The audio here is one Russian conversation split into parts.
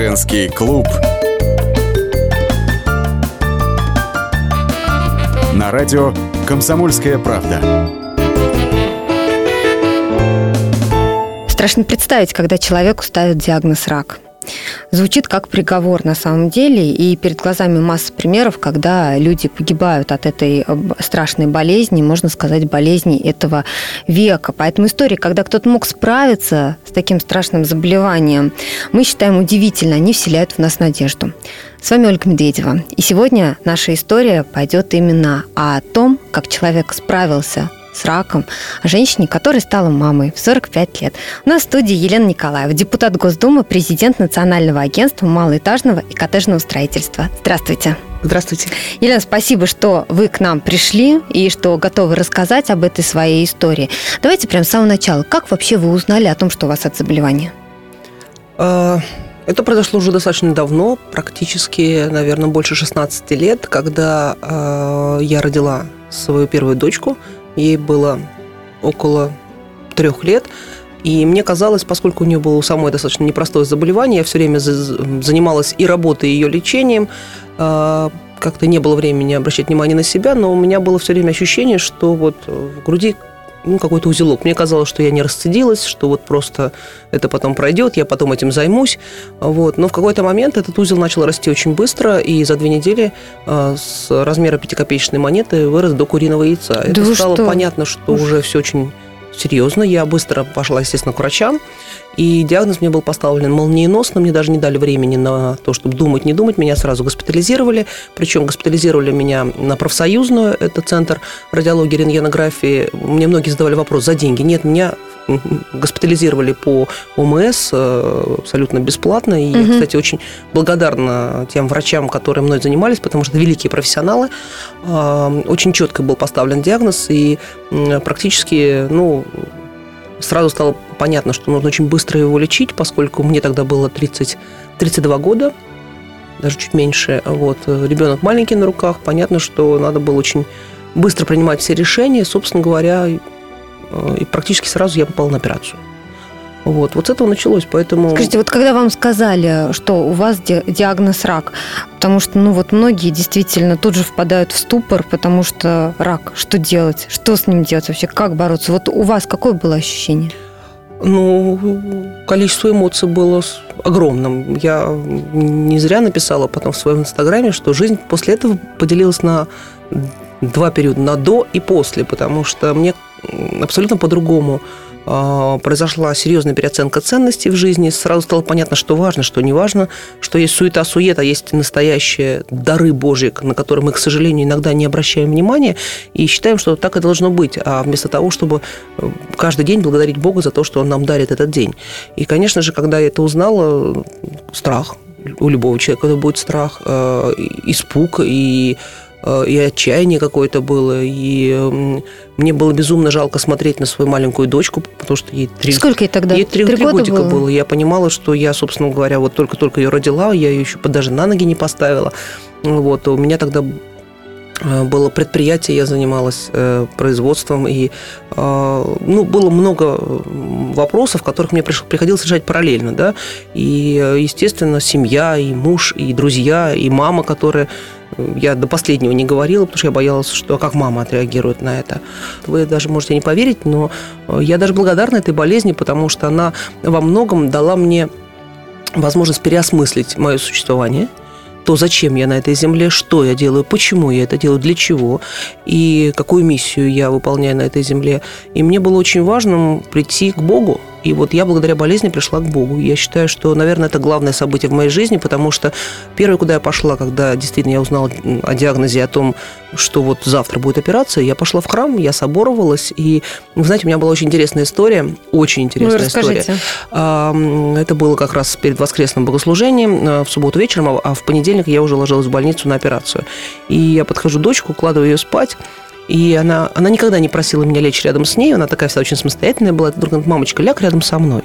Женский клуб. На радио «Комсомольская правда». Страшно представить, когда человеку ставят диагноз рак – звучит как приговор на самом деле, и перед глазами масса примеров, когда люди погибают от этой э, страшной болезни, можно сказать, болезни этого века. Поэтому история, когда кто-то мог справиться с таким страшным заболеванием, мы считаем удивительно, они вселяют в нас надежду. С вами Ольга Медведева. И сегодня наша история пойдет именно о том, как человек справился с раком, о женщине, которая стала мамой в 45 лет. У нас в студии Елена Николаева, депутат Госдумы, президент Национального агентства малоэтажного и коттеджного строительства. Здравствуйте. Здравствуйте. Елена, спасибо, что вы к нам пришли и что готовы рассказать об этой своей истории. Давайте прямо с самого начала. Как вообще вы узнали о том, что у вас это заболевание? А, это произошло уже достаточно давно, практически, наверное, больше 16 лет, когда э, я родила свою первую дочку – Ей было около трех лет. И мне казалось, поскольку у нее было у самой достаточно непростое заболевание, я все время занималась и работой, и ее лечением, а, как-то не было времени обращать внимание на себя, но у меня было все время ощущение, что вот в груди ну, какой-то узелок. Мне казалось, что я не расцедилась, что вот просто это потом пройдет, я потом этим займусь. Вот. Но в какой-то момент этот узел начал расти очень быстро, и за две недели э, с размера пятикопеечной монеты вырос до куриного яйца. Да это стало что? понятно, что Уж. уже все очень серьезно. Я быстро пошла, естественно, к врачам. И диагноз мне был поставлен молниеносно, мне даже не дали времени на то, чтобы думать, не думать. Меня сразу госпитализировали, причем госпитализировали меня на профсоюзную, это центр радиологии, рентгенографии. Мне многие задавали вопрос, за деньги? Нет, меня госпитализировали по ОМС э, абсолютно бесплатно. И угу. я, кстати, очень благодарна тем врачам, которые мной занимались, потому что великие профессионалы. Очень четко был поставлен диагноз, и практически, ну, сразу стало понятно, что нужно очень быстро его лечить, поскольку мне тогда было 30, 32 года, даже чуть меньше. Вот. Ребенок маленький на руках, понятно, что надо было очень быстро принимать все решения. Собственно говоря, и практически сразу я попала на операцию. Вот, вот с этого началось, поэтому... Скажите, вот когда вам сказали, что у вас диагноз рак, потому что, ну вот многие действительно тут же впадают в ступор, потому что рак, что делать, что с ним делать вообще, как бороться? Вот у вас какое было ощущение? Ну, количество эмоций было огромным. Я не зря написала потом в своем инстаграме, что жизнь после этого поделилась на два периода, на до и после, потому что мне абсолютно по-другому произошла серьезная переоценка ценностей в жизни. Сразу стало понятно, что важно, что не важно, что есть суета-суета, есть настоящие дары Божьи, на которые мы, к сожалению, иногда не обращаем внимания и считаем, что так и должно быть, а вместо того, чтобы э, каждый день благодарить Бога за то, что Он нам дарит этот день. И, конечно же, когда я это узнала, страх, у любого человека это будет страх, э, испуг и Э, и отчаяние какое-то было, и мне было безумно жалко смотреть на свою маленькую дочку, потому что ей три... Сколько ей тогда? Ей три, три, три годика было? было. Я понимала, что я, собственно говоря, вот только-только ее родила, я ее еще даже на ноги не поставила. Вот, у меня тогда э, было предприятие, я занималась э, производством, и ну, было много вопросов, которых мне приходилось решать параллельно, да, и, естественно, семья, и муж, и друзья, и мама, которые я до последнего не говорила, потому что я боялась, что как мама отреагирует на это. Вы даже можете не поверить, но э, я даже благодарна этой болезни, потому что она во многом дала мне возможность переосмыслить мое существование – то, зачем я на этой земле, что я делаю, почему я это делаю, для чего, и какую миссию я выполняю на этой земле. И мне было очень важно прийти к Богу, и вот я благодаря болезни пришла к Богу. Я считаю, что, наверное, это главное событие в моей жизни, потому что первое, куда я пошла, когда действительно я узнала о диагнозе, о том, что вот завтра будет операция, я пошла в храм, я соборовалась, и, вы знаете, у меня была очень интересная история, очень интересная ну, история. Это было как раз перед воскресным богослужением э, в субботу вечером, а в понедельник я уже ложилась в больницу на операцию. И я подхожу дочку, укладываю ее спать, и она, она никогда не просила меня лечь рядом с ней, она такая вся очень самостоятельная была. Вдруг говорит, мамочка, ляг рядом со мной.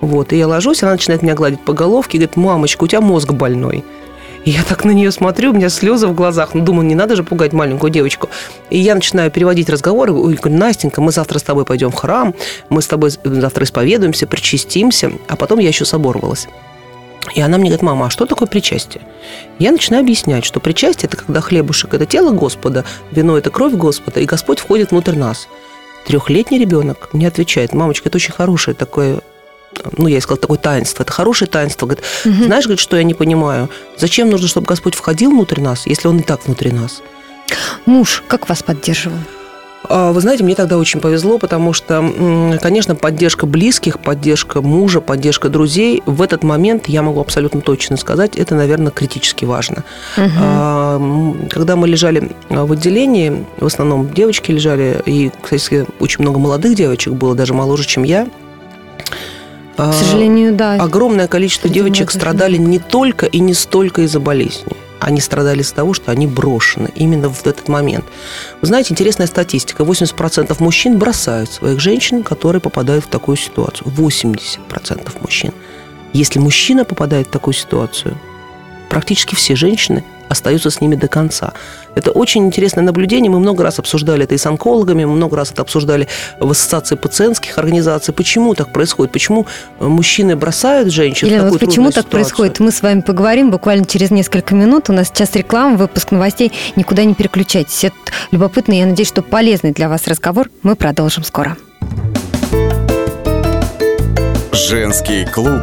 Вот, и я ложусь, она начинает меня гладить по головке и говорит, мамочка, у тебя мозг больной. И я так на нее смотрю, у меня слезы в глазах. Ну, думаю, не надо же пугать маленькую девочку. И я начинаю переводить разговоры. Ой, говорю, Настенька, мы завтра с тобой пойдем в храм, мы с тобой завтра исповедуемся, причастимся. А потом я еще соборовалась. И она мне говорит, мама, а что такое причастие? Я начинаю объяснять, что причастие – это когда хлебушек – это тело Господа, вино – это кровь Господа, и Господь входит внутрь нас. Трехлетний ребенок мне отвечает, мамочка, это очень хорошее такое ну, я сказала, такое таинство. Это хорошее таинство. Говорит, угу. знаешь, говорит, что я не понимаю? Зачем нужно, чтобы Господь входил внутрь нас, если Он и так внутри нас? Муж как вас поддерживал? А, вы знаете, мне тогда очень повезло, потому что, конечно, поддержка близких, поддержка мужа, поддержка друзей, в этот момент, я могу абсолютно точно сказать, это, наверное, критически важно. Угу. Когда мы лежали в отделении, в основном девочки лежали, и, кстати, очень много молодых девочек было, даже моложе, чем я, к сожалению, да. Огромное количество девочек страдали не только и не столько из-за болезни они страдали из-за того, что они брошены именно в этот момент. Вы знаете, интересная статистика. 80% мужчин бросают своих женщин, которые попадают в такую ситуацию. 80% мужчин. Если мужчина попадает в такую ситуацию, практически все женщины остаются с ними до конца. Это очень интересное наблюдение. Мы много раз обсуждали это и с онкологами, мы много раз это обсуждали в ассоциации пациентских организаций. Почему так происходит? Почему мужчины бросают женщин Елена, в такую вот почему так происходит? Мы с вами поговорим буквально через несколько минут. У нас сейчас реклама, выпуск новостей. Никуда не переключайтесь. Это любопытно. Я надеюсь, что полезный для вас разговор. Мы продолжим скоро. Женский клуб.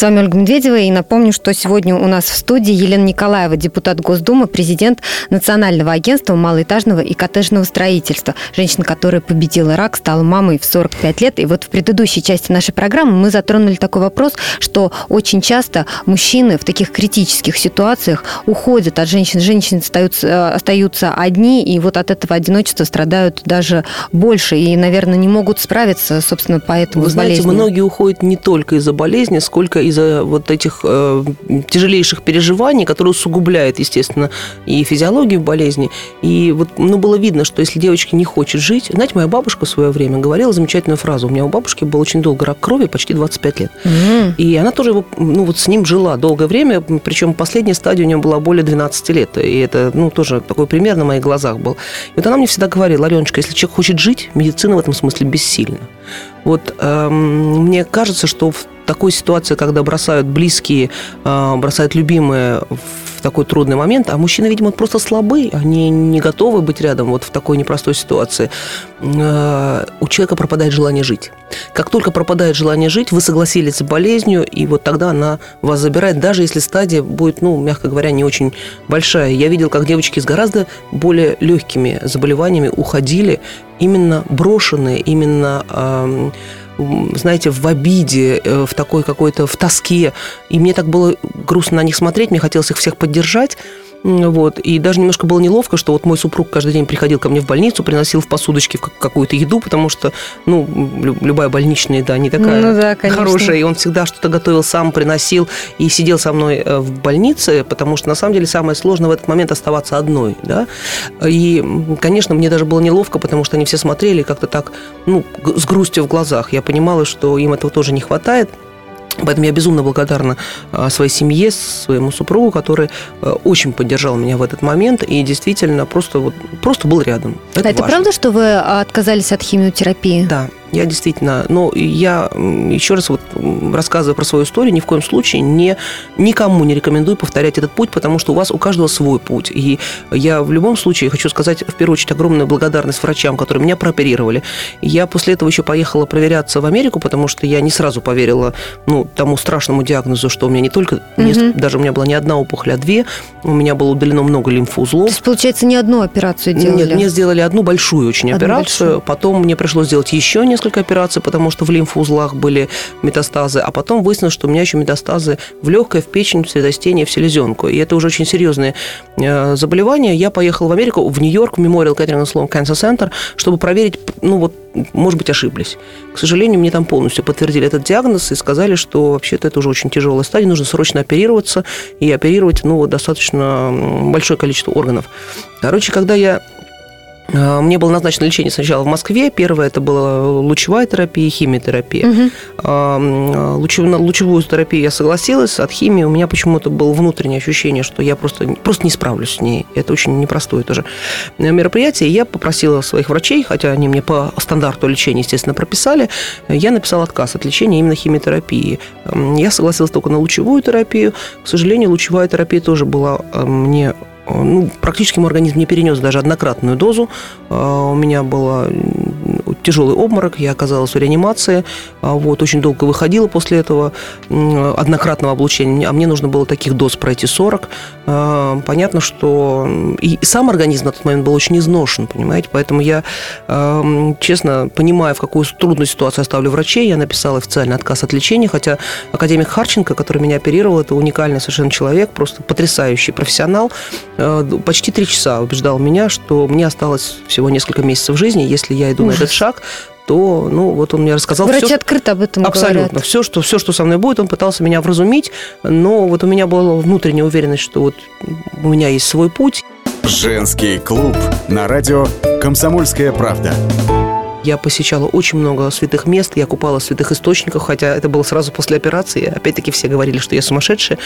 С вами Ольга Медведева, и напомню, что сегодня у нас в студии Елена Николаева, депутат Госдумы, президент Национального агентства малоэтажного и коттеджного строительства. Женщина, которая победила рак, стала мамой в 45 лет. И вот в предыдущей части нашей программы мы затронули такой вопрос, что очень часто мужчины в таких критических ситуациях уходят от женщин. Женщины остаются, остаются одни, и вот от этого одиночества страдают даже больше, и, наверное, не могут справиться, собственно, поэтому Вы знаете, болезнью. многие уходят не только из-за болезни, сколько из-за вот этих э, тяжелейших переживаний, которые усугубляют, естественно, и физиологию болезни. И вот ну, было видно, что если девочка не хочет жить... Знаете, моя бабушка в свое время говорила замечательную фразу. У меня у бабушки был очень долго рак крови, почти 25 лет. Mm. И она тоже его, ну, вот с ним жила долгое время, причем последняя стадия у нее была более 12 лет. И это, ну, тоже такой пример на моих глазах был. И вот она мне всегда говорила, Аленочка, если человек хочет жить, медицина в этом смысле бессильна. Вот эм, мне кажется, что в такой ситуации, когда бросают близкие, э, бросают любимые в такой трудный момент, а мужчины, видимо, просто слабы, они не готовы быть рядом вот в такой непростой ситуации, э, у человека пропадает желание жить. Как только пропадает желание жить, вы согласились с болезнью, и вот тогда она вас забирает, даже если стадия будет, ну, мягко говоря, не очень большая. Я видел, как девочки с гораздо более легкими заболеваниями уходили, именно брошенные, именно знаете, в обиде, э, в такой какой-то, в тоске. И мне так было грустно на них смотреть, мне хотелось их всех поддержать. Вот. И даже немножко было неловко, что вот мой супруг каждый день приходил ко мне в больницу, приносил в посудочке какую-то еду, потому что, ну, любая больничная еда не такая ну, да, хорошая, и он всегда что-то готовил сам, приносил и сидел со мной э, в больнице, потому что, на самом деле, самое сложное в этот момент оставаться одной, да. И, конечно, мне даже было неловко, потому что они все смотрели как-то так, ну, с грустью в глазах. Я понимала, что им этого тоже не хватает. Поэтому я безумно благодарна а, своей семье, своему супругу, который э, очень поддержал меня в этот момент и действительно просто, вот, просто был рядом. Это, а это правда, что вы отказались от химиотерапии? Да. Я действительно, но я еще раз вот рассказываю про свою историю, ни в коем случае не, никому не рекомендую повторять этот путь, потому что у вас у каждого свой путь. И я в любом случае хочу сказать, в первую очередь, огромную благодарность врачам, которые меня прооперировали. Я после этого еще поехала проверяться в Америку, потому что я не сразу поверила ну, тому страшному диагнозу, что у меня не только, угу. не, даже у меня была не одна опухоль, а две, у меня было удалено много лимфоузлов. То есть, получается, не одну операцию делали? Нет, мне сделали одну большую очень одну операцию, большую. потом мне пришлось сделать еще несколько операций, потому что в лимфоузлах были метастазы, а потом выяснилось, что у меня еще метастазы в легкое, в печень, в средостение, в селезенку. И это уже очень серьезные э, заболевания. Я поехала в Америку, в Нью-Йорк, в Memorial Catherine Sloan Cancer Center, чтобы проверить, ну вот, может быть, ошиблись. К сожалению, мне там полностью подтвердили этот диагноз и сказали, что вообще-то это уже очень тяжелая стадия, нужно срочно оперироваться и оперировать, ну, достаточно большое количество органов. Короче, когда я мне было назначено лечение сначала в Москве. Первое это была лучевая терапия и химиотерапия. Угу. Лучевую, лучевую терапию я согласилась. От химии у меня почему-то было внутреннее ощущение, что я просто, просто не справлюсь с ней. Это очень непростое тоже мероприятие. Я попросила своих врачей, хотя они мне по стандарту лечения, естественно, прописали, я написала отказ от лечения именно химиотерапии. Я согласилась только на лучевую терапию. К сожалению, лучевая терапия тоже была мне ну, практически мой организм не перенес даже однократную дозу. А, у меня был тяжелый обморок, я оказалась в реанимации, вот, очень долго выходила после этого однократного облучения, а мне нужно было таких доз пройти 40. А, понятно, что и сам организм на тот момент был очень изношен, понимаете, поэтому я, честно, понимая, в какую трудную ситуацию оставлю врачей, я написала официальный отказ от лечения, хотя академик Харченко, который меня оперировал, это уникальный совершенно человек, просто потрясающий профессионал, Э, почти три часа убеждал меня, что мне осталось всего несколько месяцев жизни, если я иду Ужас. на этот шаг, то, ну, вот он мне рассказал Врачи все, открыто об этом Абсолютно. Говорят. Все что, все, что со мной будет, он пытался меня вразумить, но вот у меня была внутренняя уверенность, что вот у меня есть свой путь. Женский клуб на радио «Комсомольская правда». Я посещала очень много святых мест, я купала в святых источниках, хотя это было сразу после операции. Опять-таки все говорили, что я сумасшедшая.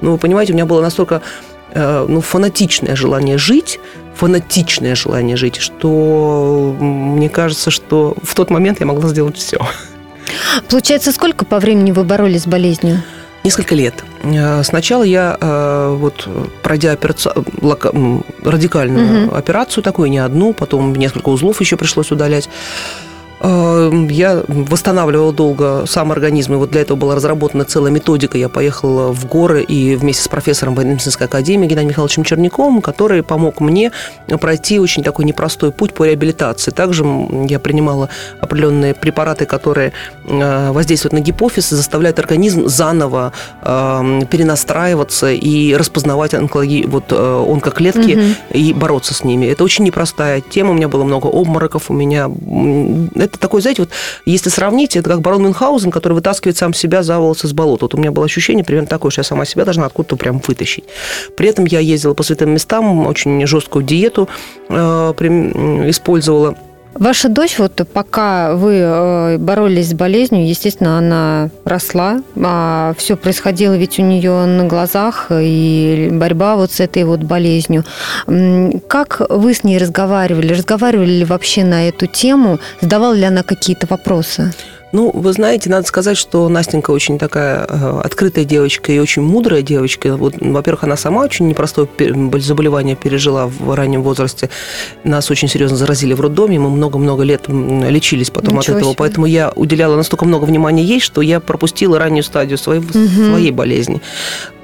Но вы понимаете, у меня было настолько Э, ну, фанатичное желание жить, фанатичное желание жить, что мне кажется, что в тот момент я могла сделать все. Получается, сколько по времени вы боролись с болезнью? Несколько лет. Э, сначала я, э, вот, пройдя операци... радикальную угу. операцию такую, не одну, потом несколько узлов еще пришлось удалять, я восстанавливала долго сам организм, и вот для этого была разработана целая методика. Я поехала в горы и вместе с профессором военно-медицинской академии Геннадием Михайловичем Черняковым, который помог мне пройти очень такой непростой путь по реабилитации. Также я принимала определенные препараты, которые э, воздействуют на гипофиз и заставляют организм заново эм, перенастраиваться и распознавать онкологи... вот, э, онкоклетки угу. и бороться с ними. Это очень непростая тема. У меня было много обмороков, у меня это такой, знаете, вот если сравнить, это как барон Мюнхгаузен, который вытаскивает сам себя за волосы с болота. Вот у меня было ощущение примерно такое, что я сама себя должна откуда-то прям вытащить. При этом я ездила по святым местам, очень жесткую диету э, использовала. Ваша дочь, вот пока вы э, боролись с болезнью, естественно, она росла, а все происходило ведь у нее на глазах, и борьба вот с этой вот болезнью. Как вы с ней разговаривали? Разговаривали ли вообще на эту тему? Задавала ли она какие-то вопросы? Ну, вы знаете, надо сказать, что Настенька очень такая э, открытая девочка и очень мудрая девочка. Вот, во-первых, она сама очень непростое заболевание пережила в раннем возрасте. Нас очень серьезно заразили в роддоме, мы много-много лет лечились потом Ничего от этого. Себе. Поэтому я уделяла настолько много внимания ей, что я пропустила раннюю стадию своей, угу. своей болезни.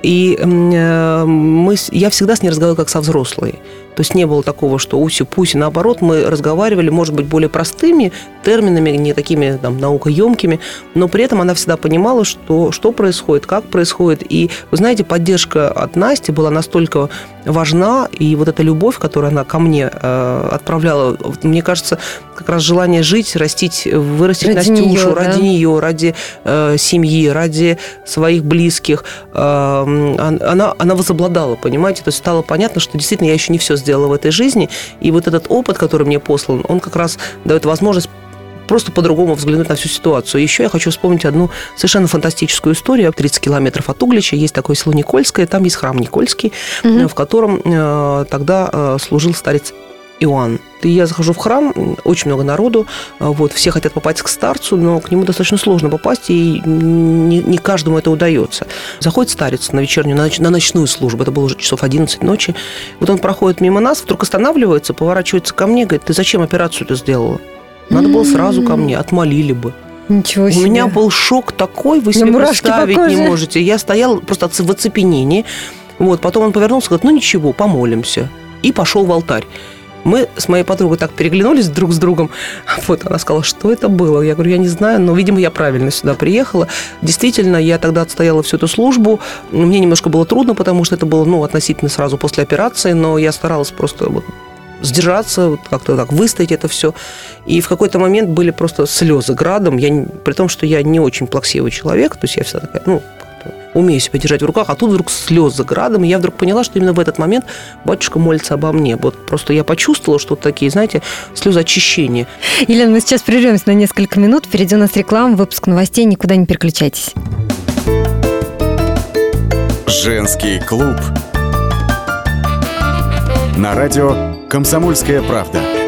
И э, мы, я всегда с ней разговаривала как со взрослой. То есть не было такого, что уси-пуси. Наоборот, мы разговаривали, может быть, более простыми терминами, не такими там, наукоемкими, но при этом она всегда понимала, что, что происходит, как происходит. И, вы знаете, поддержка от Насти была настолько важна, и вот эта любовь, которую она ко мне э, отправляла, мне кажется, как раз желание жить, растить, вырастить ради Настюшу нее, ради да? нее, ради э, семьи, ради своих близких, э, она, она возобладала, понимаете? То есть стало понятно, что действительно я еще не все сделала в этой жизни, и вот этот опыт, который мне послан, он как раз дает возможность просто по-другому взглянуть на всю ситуацию. Еще я хочу вспомнить одну совершенно фантастическую историю. 30 километров от Углича есть такое село Никольское, там есть храм Никольский, угу. в котором э, тогда э, служил старец Иоанн. И я захожу в храм, очень много народу, а, вот, все хотят попасть к старцу, но к нему достаточно сложно попасть, и не, не каждому это удается. Заходит старец на вечернюю, на, на ночную службу, это было уже часов 11 ночи. Вот он проходит мимо нас, вдруг останавливается, поворачивается ко мне, говорит, ты зачем операцию это сделала? Надо было сразу ко мне, отмолили бы. Ничего себе. У меня был шок такой, вы себе представить не можете. Я стояла просто в оцепенении. Вот, потом он повернулся говорит, ну ничего, помолимся. И пошел в алтарь. Мы с моей подругой так переглянулись друг с другом. Вот она сказала, что это было. Я говорю, я не знаю, но, видимо, я правильно сюда приехала. Действительно, я тогда отстояла всю эту службу. Мне немножко было трудно, потому что это было, ну, относительно сразу после операции, но я старалась просто вот сдержаться, вот как-то так выстоять это все. И в какой-то момент были просто слезы градом. Я, при том, что я не очень плаксивый человек, то есть я вся такая, ну, умею себя держать в руках, а тут вдруг слезы градом, и я вдруг поняла, что именно в этот момент батюшка молится обо мне. Вот просто я почувствовала, что вот такие, знаете, слезы очищения. Елена, мы сейчас прервемся на несколько минут, впереди у нас реклама, выпуск новостей, никуда не переключайтесь. Женский клуб на радио «Комсомольская правда».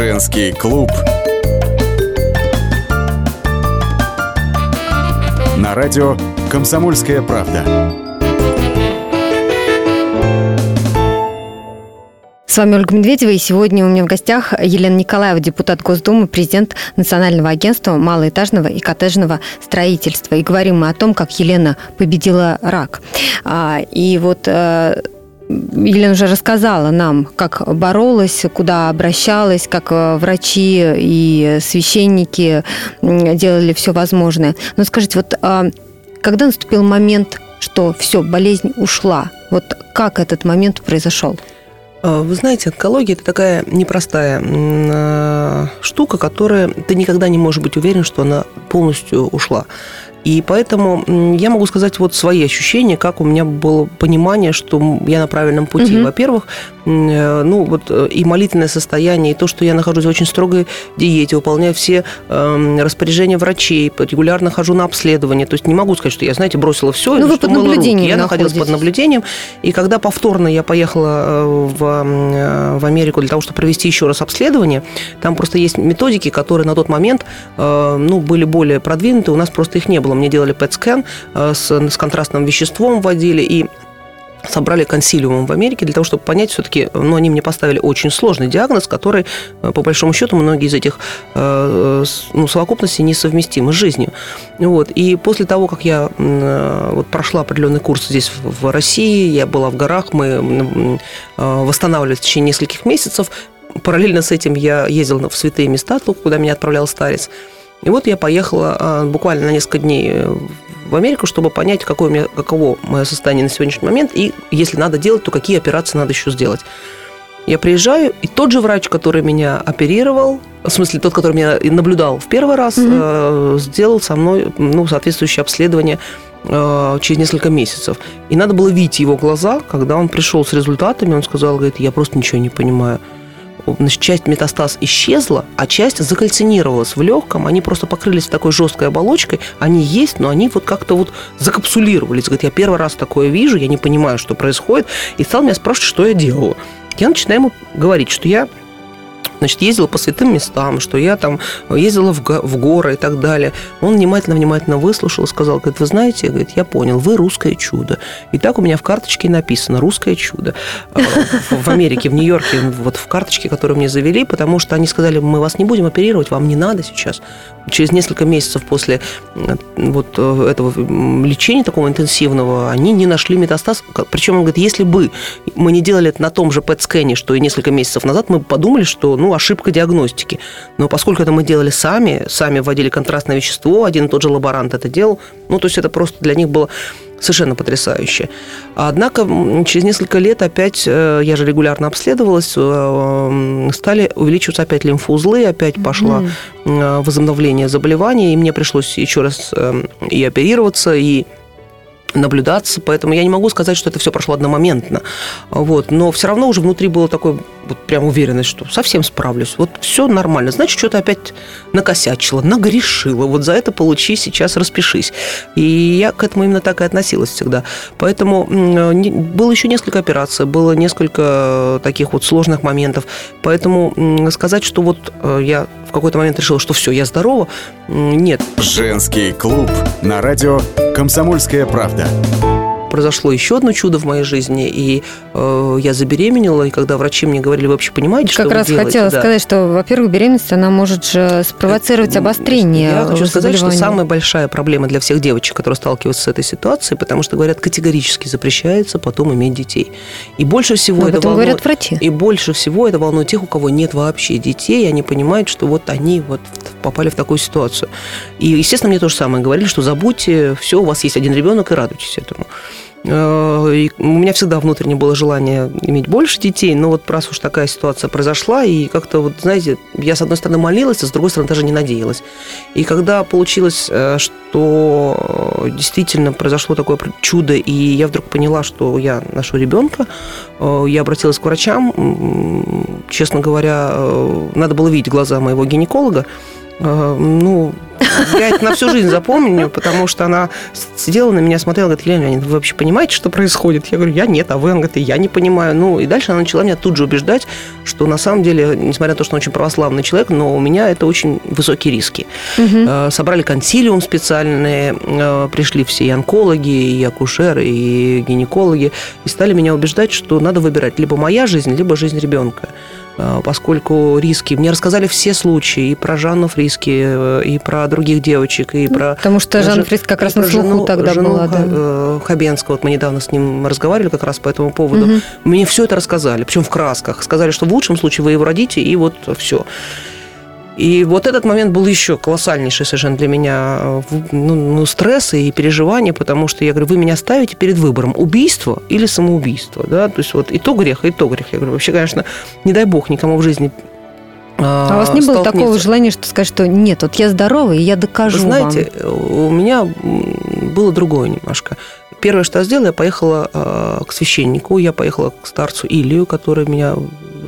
Женский клуб. На радио «Комсомольская правда». С вами Ольга Медведева, и сегодня у меня в гостях Елена Николаева, депутат Госдумы, президент Национального агентства малоэтажного и коттеджного строительства. И говорим мы о том, как Елена победила рак. А, и вот э, Елена уже рассказала нам, как боролась, куда обращалась, как э, врачи и священники делали все возможное. Но скажите, вот а, когда наступил момент, что все, болезнь ушла, вот как этот момент произошел? А, вы знаете, онкология – это такая непростая а, штука, которая ты никогда не можешь быть уверен, что она полностью ушла. И поэтому я могу сказать вот свои ощущения, как у меня было понимание, что я на правильном пути. Угу. Во-первых, э, ну вот э, и молитвенное состояние, и то, что я нахожусь в очень строгой диете, выполняю все э, распоряжения врачей, регулярно хожу на обследование. То есть не могу сказать, что я, знаете, бросила все. Ну, вы под наблюдением Я находилась под наблюдением. И когда повторно я поехала э, в, в Америку для того, чтобы провести еще раз обследование, там просто есть методики, которые на тот момент ну, были более продвинуты, у нас просто их не было было. Мне делали PET-скан э, с, с контрастным веществом вводили, и собрали консилиумом в Америке для того, чтобы понять все-таки, ну, они мне поставили очень сложный диагноз, который, э, по большому счету, многие из этих э, ну, совокупностей несовместимы с жизнью. Вот. И после того, как я вот, прошла определенный курс здесь, в России, я была в горах, мы восстанавливались в течение нескольких месяцев, параллельно с этим я ездила в святые места, куда меня отправлял старец. И вот я поехала а, буквально на несколько дней э, в Америку, чтобы понять, какое у меня, каково мое состояние на сегодняшний момент, и если надо делать, то какие операции надо еще сделать. Я приезжаю, и тот же врач, который меня оперировал, в смысле тот, который меня наблюдал в первый раз, mm-hmm. сделал со мной ну, соответствующее обследование э, через несколько месяцев. И надо было видеть его глаза, когда он пришел с результатами, он сказал, говорит, я просто ничего не понимаю значит, часть метастаз исчезла, а часть закальцинировалась в легком, они просто покрылись такой жесткой оболочкой, они есть, но они вот как-то вот закапсулировались. Говорит, я первый раз такое вижу, я не понимаю, что происходит, и стал меня спрашивать, что я делаю. Я начинаю ему говорить, что я значит, ездила по святым местам, что я там ездила в, в горы и так далее. Он внимательно-внимательно выслушал и сказал, говорит, вы знаете, говорит, я понял, вы русское чудо. И так у меня в карточке написано «русское чудо». А, в Америке, в Нью-Йорке, вот в карточке, которую мне завели, потому что они сказали, мы вас не будем оперировать, вам не надо сейчас. Через несколько месяцев после вот э, этого лечения такого интенсивного, они не нашли метастаз. Причем он говорит, если бы мы не делали это на том же ПЭТ-скэне, что и несколько месяцев назад, мы подумали, что, ну, ошибка диагностики. Но поскольку это мы делали сами, сами вводили контрастное вещество, один и тот же лаборант это делал, ну, то есть это просто для них было совершенно потрясающе. Однако через несколько лет опять, э, я же регулярно обследовалась, э, стали увеличиваться опять лимфоузлы, опять пошло mm. возобновление заболевания, и мне пришлось еще раз и оперироваться, и наблюдаться, поэтому я не могу сказать, что это все прошло одномоментно. Вот. Но все равно уже внутри было такое вот прям уверенность, что совсем справлюсь. Вот все нормально. Значит, что-то опять накосячила, нагрешила. Вот за это получи, сейчас распишись. И я к этому именно так и относилась всегда. Поэтому было еще несколько операций, было несколько таких вот сложных моментов. Поэтому сказать, что вот э, я в какой-то момент решила, что все, я здорова, нет. Женский клуб на радио «Комсомольская правда» произошло еще одно чудо в моей жизни, и э, я забеременела, и когда врачи мне говорили, вы вообще понимаете, как что раз вы делаете? хотела да. сказать, что, во-первых, беременность, она может же спровоцировать обострение Я хочу сказать, что самая большая проблема для всех девочек, которые сталкиваются с этой ситуацией, потому что, говорят, категорически запрещается потом иметь детей. И больше всего Но это волнует... говорят врачи. И больше всего это волнует тех, у кого нет вообще детей, и они понимают, что вот они вот попали в такую ситуацию. И, естественно, мне то же самое говорили, что забудьте, все, у вас есть один ребенок, и радуйтесь этому. Э, и у меня всегда внутренне было желание иметь больше детей, но вот раз уж такая ситуация произошла, и как-то вот, знаете, я с одной стороны молилась, а с другой стороны даже не надеялась. И когда получилось, э, что действительно произошло такое чудо, и я вдруг поняла, что я ношу ребенка, э, я обратилась к врачам, честно говоря, надо было видеть глаза моего гинеколога, ну, я это на всю жизнь запомню, потому что она сидела на меня, смотрела, говорит, Елена Леонидовна, вы вообще понимаете, что происходит? Я говорю, я нет, а вы? Она говорит, я не понимаю. Ну, и дальше она начала меня тут же убеждать, что на самом деле, несмотря на то, что он очень православный человек, но у меня это очень высокие риски. Угу. Собрали консилиум специальный, э, пришли все и онкологи, и акушеры, и гинекологи, и стали меня убеждать, что надо выбирать либо моя жизнь, либо жизнь ребенка. Э, поскольку риски... Мне рассказали все случаи, и про Жанну Фриски, э, и про других девочек, и про... Потому что Жанна Фриски как раз на слуху жену, тогда жену была, да. Э, Хабенского, вот мы недавно с ним разговаривали как раз по этому поводу. Угу. Мне все это рассказали, причем в красках. Сказали, что в лучшем случае вы его родите, и вот все. И вот этот момент был еще колоссальнейший совершенно для меня ну, ну, стресс и переживания, потому что я говорю, вы меня ставите перед выбором убийство или самоубийство, да, то есть вот и то грех, и то грех. Я говорю, вообще, конечно, не дай бог никому в жизни а у вас не было такого желания, что сказать, что нет, вот я здоровый, и я докажу Вы знаете, вам. у меня было другое немножко. Первое, что я сделала, я поехала э, к священнику, я поехала к старцу Илью, который меня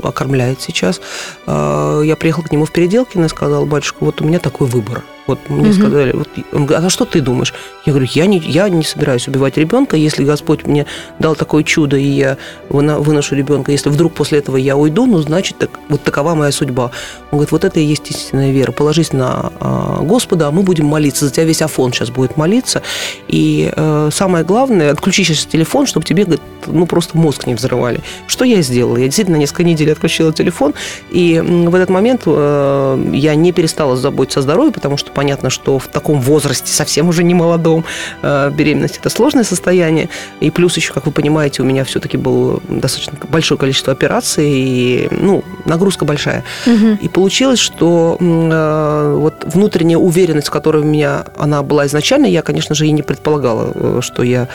окормляет сейчас. Э, я приехала к нему в Переделкино и сказала, батюшка, вот у меня такой выбор. Вот мне угу. сказали, вот, он говорит, а что ты думаешь? Я говорю, я не, я не собираюсь убивать ребенка, если Господь мне дал такое чудо, и я выношу ребенка, если вдруг после этого я уйду, ну, значит, так, вот такова моя судьба. Он говорит, вот это и есть истинная вера. Положись на э, Господа, а мы будем молиться. За тебя весь Афон сейчас будет молиться. И э, самое главное, отключи сейчас телефон, чтобы тебе, говорит, ну, просто мозг не взрывали. Что я сделала? Я действительно несколько недель отключила телефон, и в этот момент э, я не перестала заботиться о здоровье, потому что понятно, что в таком возрасте, совсем уже не молодом, э, беременность – это сложное состояние. И плюс еще, как вы понимаете, у меня все-таки было достаточно большое количество операций, и ну, нагрузка большая. Угу. И получилось, что э, вот внутренняя уверенность, которая у меня она была изначально, я, конечно же, и не предполагала, э, что я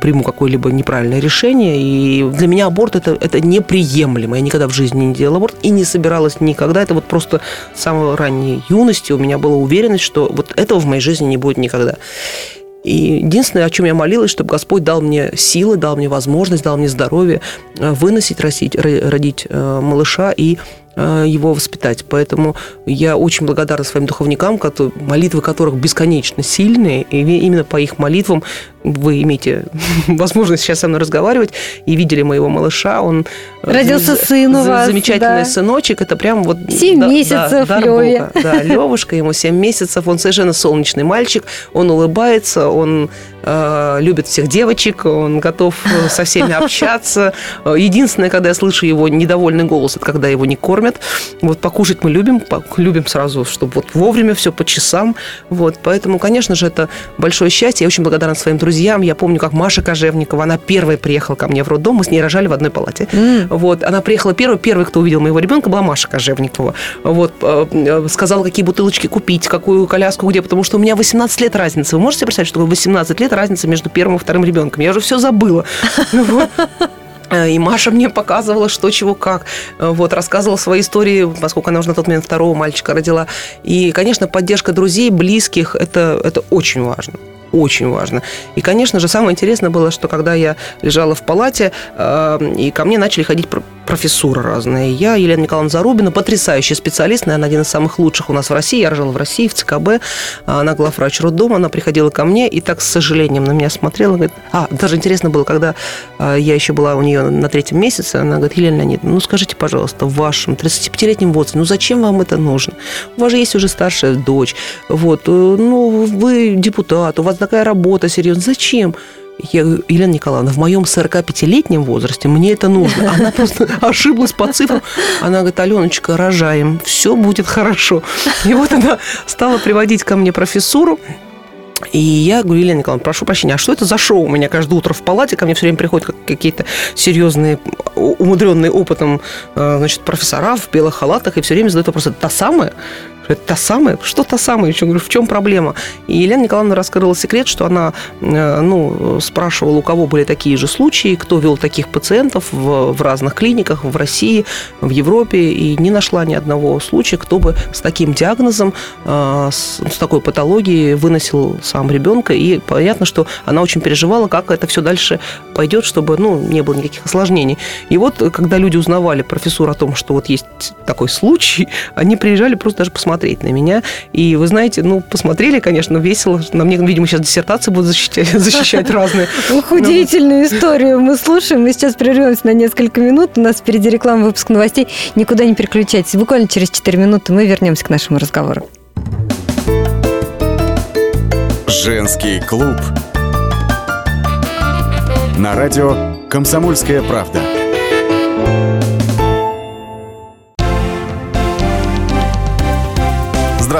приму какое-либо неправильное решение. И для меня аборт это, это неприемлемо. Я никогда в жизни не делала аборт и не собиралась никогда. Это вот просто с самой ранней юности у меня была уверенность, что вот этого в моей жизни не будет никогда. И единственное, о чем я молилась, чтобы Господь дал мне силы, дал мне возможность, дал мне здоровье э, выносить, растить, родить э, малыша и его воспитать. Поэтому я очень благодарна своим духовникам, молитвы которых бесконечно сильные, и именно по их молитвам вы имеете возможность сейчас со мной разговаривать и видели моего малыша. Он э, родился сын у вас, замечательный да. сыночек. Это прям вот семь да, месяцев да, Лёве. Да, Левушка, ему семь месяцев. Он совершенно солнечный мальчик. Он улыбается, он э, любит всех девочек, он готов э, со всеми общаться. Единственное, когда я слышу его недовольный голос, это когда его не кормят. Вот покушать мы любим, любим сразу, чтобы вот вовремя все по часам. Вот, поэтому, конечно же, это большое счастье. Я очень благодарна своим друзьям. Я помню, как Маша Кожевникова, она первая приехала ко мне в роддом, мы с ней рожали в одной палате. Mm. Вот, она приехала первой, первой, кто увидел моего ребенка, была Маша Кожевникова. Вот, э, э, сказала, какие бутылочки купить, какую коляску где, потому что у меня 18 лет разница. Вы можете представить, что 18 лет разница между первым и вторым ребенком? Я уже все забыла. Э, и Маша мне показывала, что, чего, как. Вот, рассказывала свои истории, поскольку она уже на тот момент второго мальчика родила. И, конечно, поддержка друзей, близких, это, это очень важно очень важно. И, конечно же, самое интересное было, что когда я лежала в палате, э, и ко мне начали ходить профессуры разные. Я, Елена Николаевна Зарубина, потрясающий специалист, наверное, один из самых лучших у нас в России. Я рожала в России, в ЦКБ. Она главврач роддома, она приходила ко мне и так с сожалением на меня смотрела. Говорит, а, даже интересно было, когда э, я еще была у нее на третьем месяце, она говорит, Елена Леонидовна, ну скажите, пожалуйста, в вашем 35-летнем возрасте, ну зачем вам это нужно? У вас же есть уже старшая дочь, вот, э, ну вы депутат, у вас такая работа серьезная. Зачем? Я говорю, Елена Николаевна, в моем 45-летнем возрасте мне это нужно. Она просто ошиблась по цифрам. Она говорит, Аленочка, рожаем, все будет хорошо. И вот она стала приводить ко мне профессуру. И я говорю, Елена Николаевна, прошу прощения, а что это за шоу у меня каждое утро в палате? Ко мне все время приходят какие-то серьезные, умудренные опытом э, значит, профессора в белых халатах и все время задают вопрос, это та самая? Это та самая? Что та самая? Я говорю, в чем проблема? И Елена Николаевна раскрыла секрет, что она э, ну, спрашивала, у кого были такие же случаи, кто вел таких пациентов в, в разных клиниках в России, в Европе, и не нашла ни одного случая, кто бы с таким диагнозом, э, с, с такой патологией выносил сам ребенка. И понятно, что она очень переживала, как это все дальше пойдет, чтобы ну, не было никаких осложнений. И вот, когда люди узнавали профессор о том, что вот есть такой случай, они приезжали просто даже посмотреть смотреть на меня. И вы знаете, ну, посмотрели, конечно, весело. На мне, видимо, сейчас диссертации будут защищать, защищать разные. Ох, удивительную историю мы слушаем. Мы сейчас прервемся на несколько минут. У нас впереди реклама, выпуск новостей. Никуда не переключайтесь. Буквально через 4 минуты мы вернемся к нашему разговору. Женский клуб. На радио «Комсомольская правда».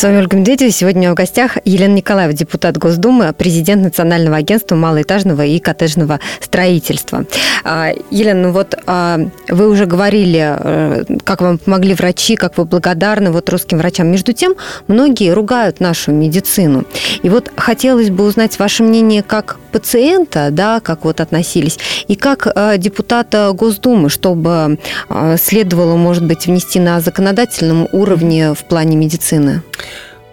С вами Ольга Медведева. Сегодня в гостях Елена Николаева, депутат Госдумы, президент Национального агентства малоэтажного и коттеджного строительства. А, Елена, ну вот а, вы уже говорили, э, как вам помогли врачи, как вы благодарны вот русским врачам. Между тем, многие ругают нашу медицину. И вот хотелось бы узнать ваше мнение как пациента, да, как вот относились, и как э, депутата Госдумы, чтобы э, следовало, может быть, внести на законодательном уровне в плане медицины.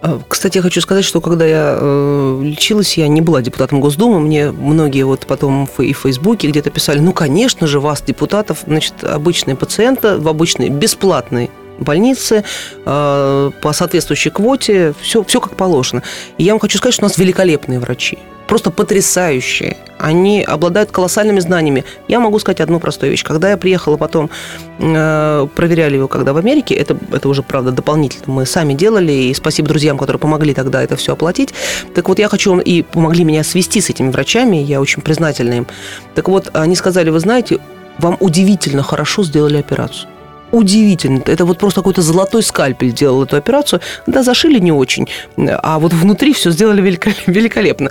А, кстати, я хочу сказать, что когда я э, лечилась, я не была депутатом Госдумы. Мне многие вот потом и в Фейсбуке где-то писали, ну, конечно же, вас, депутатов, значит, обычные пациенты в обычной бесплатной больнице э, по соответствующей квоте, все, все как положено. И я вам хочу сказать, что у нас великолепные врачи просто потрясающие. Они обладают колоссальными знаниями. Я могу сказать одну простую вещь. Когда я приехала потом, э, проверяли его, когда в Америке, это, это уже, правда, дополнительно мы сами делали, и спасибо друзьям, которые помогли тогда это все оплатить. Так вот, я хочу, и помогли меня свести с этими врачами, я очень признательна им. Так вот, они сказали, вы знаете, вам удивительно хорошо сделали операцию удивительно. Это вот просто какой-то золотой скальпель делал эту операцию. Да, зашили не очень, а вот внутри все сделали великолепно.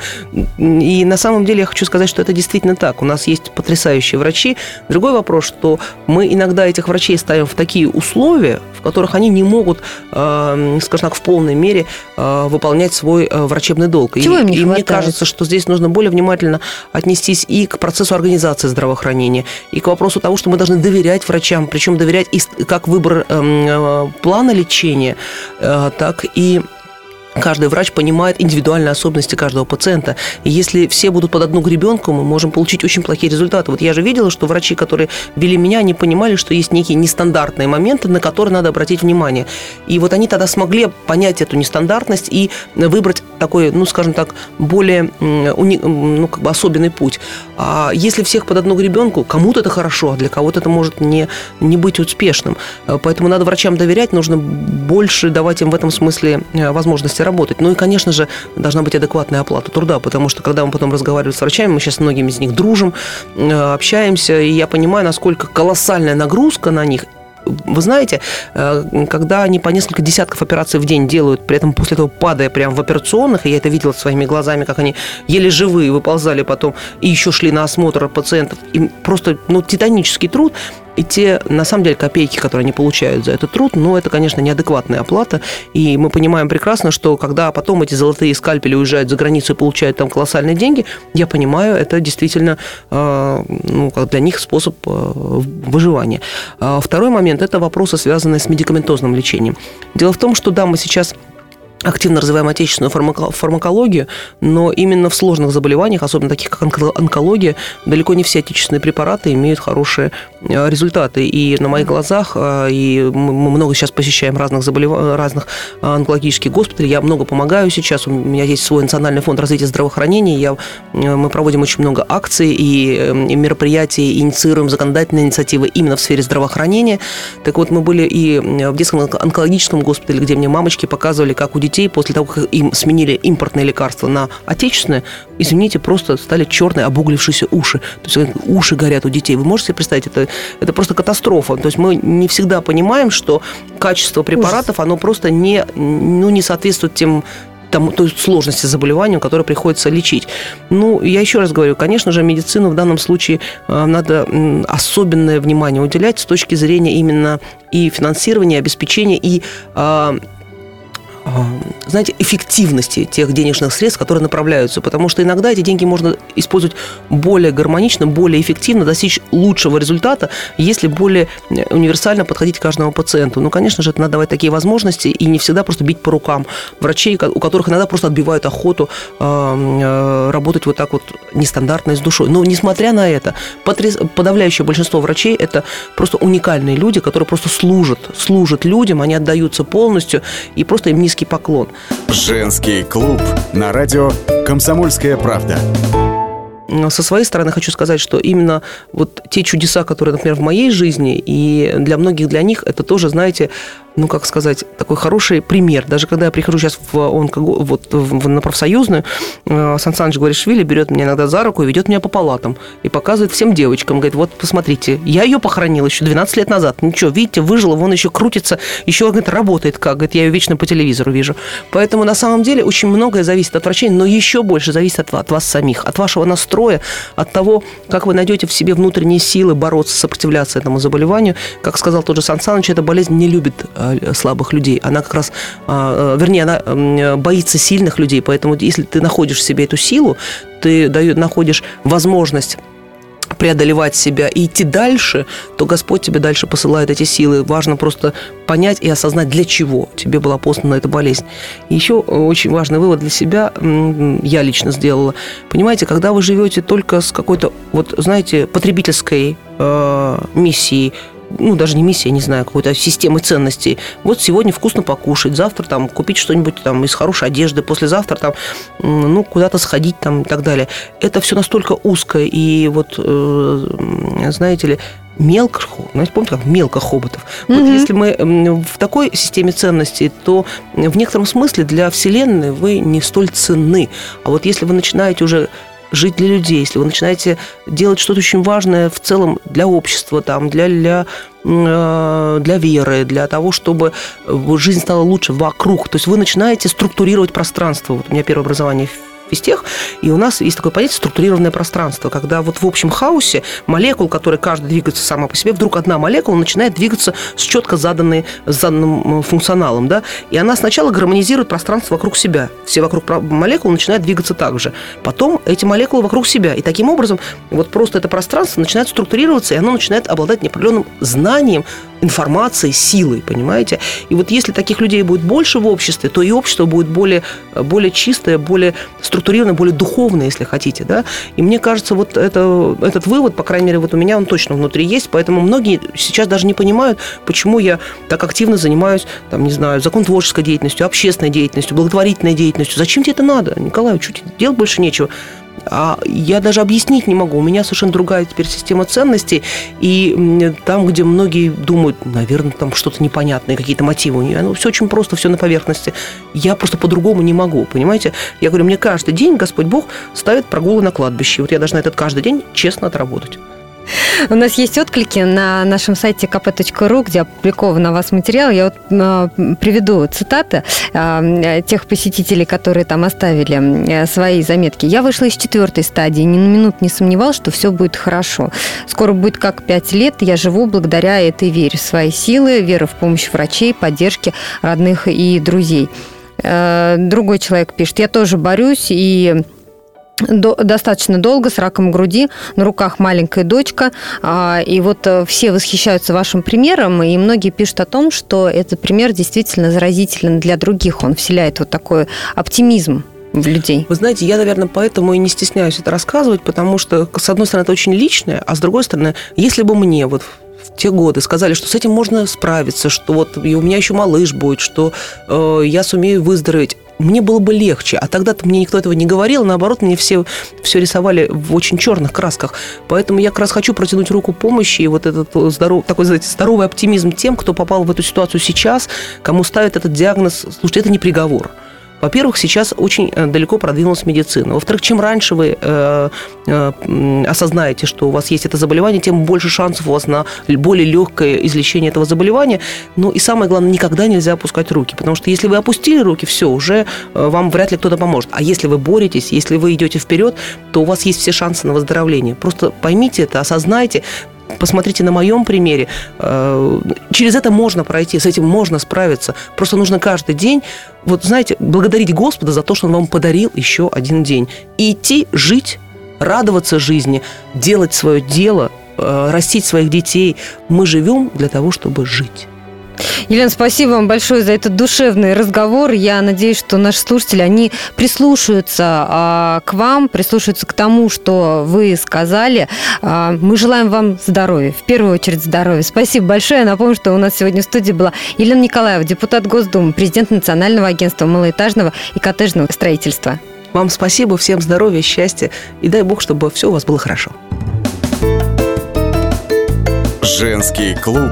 И на самом деле я хочу сказать, что это действительно так. У нас есть потрясающие врачи. Другой вопрос, что мы иногда этих врачей ставим в такие условия, в которых они не могут, э, скажем так, в полной мере э, выполнять свой э, врачебный долг. Чего и, им не и хватает? мне кажется, что здесь нужно более внимательно отнестись и к процессу организации здравоохранения, и к вопросу того, что мы должны доверять врачам, причем доверять и как выбор эм, плана лечения, э, так и каждый врач понимает индивидуальные особенности каждого пациента. И если все будут под одну гребенку, мы можем получить очень плохие результаты. Вот я же видела, что врачи, которые вели меня, они понимали, что есть некие нестандартные моменты, на которые надо обратить внимание. И вот они тогда смогли понять эту нестандартность и выбрать такой, ну, скажем так, более ну, как бы особенный путь. А если всех под одну гребенку, кому-то это хорошо, а для кого-то это может не, не быть успешным. Поэтому надо врачам доверять, нужно больше давать им в этом смысле э, возможности работать. Ну и, конечно же, должна быть адекватная оплата труда, потому что, когда мы потом разговариваем с врачами, мы сейчас с многими из них дружим, э, общаемся, и я понимаю, насколько колоссальная нагрузка на них, вы знаете, э, когда они по несколько десятков операций в день делают, при этом после этого падая прямо в операционных, и я это видела своими глазами, как они еле живые выползали потом и еще шли на осмотр пациентов, им просто ну, титанический труд, и те, на самом деле, копейки, которые они получают за этот труд, ну, это, конечно, неадекватная оплата. И мы понимаем прекрасно, что когда потом эти золотые скальпели уезжают за границу и получают там колоссальные деньги, я понимаю, это действительно э, ну, как для них способ э, выживания. А второй момент – это вопросы, связанные с медикаментозным лечением. Дело в том, что, да, мы сейчас активно развиваем отечественную фармакологию, но именно в сложных заболеваниях, особенно таких как онкология, далеко не все отечественные препараты имеют хорошие результаты. И на моих глазах, э, и мы много сейчас посещаем разных, заболев... разных э, онкологических госпиталей, я много помогаю сейчас, у меня есть свой национальный фонд развития здравоохранения, я... мы проводим очень много акций и мероприятий, инициируем законодательные инициативы именно в сфере здравоохранения. Так вот, мы были и в детском онкологическом госпитале, где мне мамочки показывали, как у детей после того, как им сменили импортные лекарства на отечественные, извините, просто стали черные обуглившиеся уши. То есть уши горят у детей. Вы можете себе представить, это, это просто катастрофа. То есть мы не всегда понимаем, что качество препаратов, оно просто не, ну, не соответствует тем тому, той сложности заболевания, которое приходится лечить. Ну, я еще раз говорю, конечно же, медицину в данном случае э, надо особенное внимание уделять с точки зрения именно и финансирования, и обеспечения, и э, знаете, эффективности тех денежных средств, которые направляются. Потому что иногда эти деньги можно использовать более гармонично, более эффективно, достичь лучшего результата, если более э, универсально подходить к каждому пациенту. Ну, конечно же, это надо давать такие возможности и не всегда просто бить по рукам врачей, у которых иногда просто отбивают охоту э, работать вот так вот нестандартно и с душой. Но, несмотря на это, подавляющее большинство врачей – это просто уникальные люди, которые просто служат, служат людям, они отдаются полностью, и просто им низкий низкий поклон. Женский клуб на радио «Комсомольская правда». Со своей стороны хочу сказать, что именно вот те чудеса, которые, например, в моей жизни, и для многих для них, это тоже, знаете, ну, как сказать, такой хороший пример. Даже когда я прихожу сейчас в, онко, вот, в, на профсоюзную, э, Сан Саныч Гваришвили берет меня иногда за руку и ведет меня по палатам. И показывает всем девочкам. Говорит, вот, посмотрите, я ее похоронил еще 12 лет назад. Ничего, видите, выжила, вон еще крутится, еще, говорит, работает как. Говорит, я ее вечно по телевизору вижу. Поэтому, на самом деле, очень многое зависит от врачей, но еще больше зависит от, от вас самих, от вашего настроя, от того, как вы найдете в себе внутренние силы бороться, сопротивляться этому заболеванию. Как сказал тот же Сан Саныч, эта болезнь не любит Э, слабых людей. Она как раз, а, э, вернее, она боится сильных людей. Поэтому если ты находишь в себе эту силу, ты находишь возможность преодолевать себя и идти дальше, то Господь тебе дальше посылает эти силы. Важно просто понять и осознать, для чего тебе была послана эта болезнь. Еще очень важный вывод для себя я лично сделала. Понимаете, когда вы живете только с какой-то, вот знаете, потребительской э, миссией, ну, даже не миссия, не знаю, какой-то системы ценностей. Вот сегодня вкусно покушать, завтра там купить что-нибудь там из хорошей одежды, послезавтра там, ну, куда-то сходить там и так далее. Это все настолько узкое и вот, э, знаете ли, мелко, знаете, помните, как мелко хоботов. Mm-hmm. Вот если мы в такой системе ценностей, то в некотором смысле для Вселенной вы не столь ценны. А вот если вы начинаете уже жить для людей, если вы начинаете делать что-то очень важное в целом для общества, там, для, для, э, для веры, для того, чтобы жизнь стала лучше вокруг. То есть вы начинаете структурировать пространство. Вот у меня первое образование физтех, и у нас есть такое понятие структурированное пространство, когда вот в общем хаосе молекул, которые каждый двигается сама по себе, вдруг одна молекула начинает двигаться с четко заданной, с заданным функционалом, да, и она сначала гармонизирует пространство вокруг себя. Все вокруг молекул начинают двигаться так же. Потом эти молекулы вокруг себя. И таким образом вот просто это пространство начинает структурироваться, и оно начинает обладать неопределенным знанием информацией, силой, понимаете? И вот если таких людей будет больше в обществе, то и общество будет более, более чистое, более структурированное, более духовное, если хотите, да? И мне кажется, вот это, этот вывод, по крайней мере, вот у меня он точно внутри есть, поэтому многие сейчас даже не понимают, почему я так активно занимаюсь, там, не знаю, законотворческой деятельностью, общественной деятельностью, благотворительной деятельностью. Зачем тебе это надо, Николай? Чуть делать больше нечего а я даже объяснить не могу. У меня совершенно другая теперь система ценностей, и там, где многие думают, наверное, там что-то непонятное, какие-то мотивы у нее, ну, все очень просто, все на поверхности. Я просто по-другому не могу, понимаете? Я говорю, мне каждый день Господь Бог ставит прогулы на кладбище. Вот я должна этот каждый день честно отработать. У нас есть отклики на нашем сайте kp.ru, где опубликован у вас материал. Я вот э, приведу цитаты э, тех посетителей, которые там оставили э, свои заметки. Я вышла из четвертой стадии, ни на минут не сомневал, что все будет хорошо. Скоро будет как пять лет, я живу благодаря этой вере в свои силы, веры в помощь врачей, поддержки родных и друзей. Другой человек пишет, я тоже борюсь и до, достаточно долго с раком груди, на руках маленькая дочка, а, и вот э, все восхищаются вашим примером, и многие пишут о том, что этот пример действительно заразителен для других, он вселяет вот такой оптимизм в людей. Вы знаете, я, наверное, поэтому и не стесняюсь это рассказывать, потому что, с одной стороны, это очень личное, а с другой стороны, если бы мне вот в те годы сказали, что с этим можно справиться, что вот и у меня еще малыш будет, что э, я сумею выздороветь, мне было бы легче. А тогда-то мне никто этого не говорил, наоборот, мне все, все рисовали в очень черных красках. Поэтому я как раз хочу протянуть руку помощи и вот этот здоров, такой, знаете, здоровый оптимизм тем, кто попал в эту ситуацию сейчас, кому ставят этот диагноз. Слушайте, это не приговор. Во-первых, сейчас очень э, далеко продвинулась медицина. Во-вторых, чем раньше вы э, э, осознаете, что у вас есть это заболевание, тем больше шансов у вас на более легкое излечение этого заболевания. Ну и самое главное, никогда нельзя опускать руки, потому что если вы опустили руки, все, уже э, вам вряд ли кто-то поможет. А если вы боретесь, если вы идете вперед, то у вас есть все шансы на выздоровление. Просто поймите это, осознайте, посмотрите на моем примере, э, через это можно пройти, с этим можно справиться. Просто нужно каждый день, вот знаете, благодарить Господа за то, что Он вам подарил еще один день. И идти, жить, радоваться жизни, делать свое дело, э, растить своих детей. Мы живем для того, чтобы жить. Елена, спасибо вам большое за этот душевный разговор. Я надеюсь, что наши слушатели, они прислушаются а, к вам, прислушаются к тому, что вы сказали. А, мы желаем вам здоровья, в первую очередь здоровья. Спасибо большое. Я напомню, что у нас сегодня в студии была Елена Николаева, депутат Госдумы, президент Национального агентства малоэтажного и коттеджного строительства. Вам спасибо, всем здоровья, счастья и дай бог, чтобы все у вас было хорошо. Женский клуб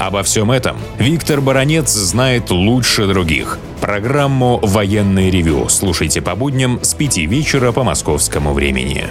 Обо всем этом Виктор Баранец знает лучше других. Программу «Военный ревю» слушайте по будням с 5 вечера по московскому времени.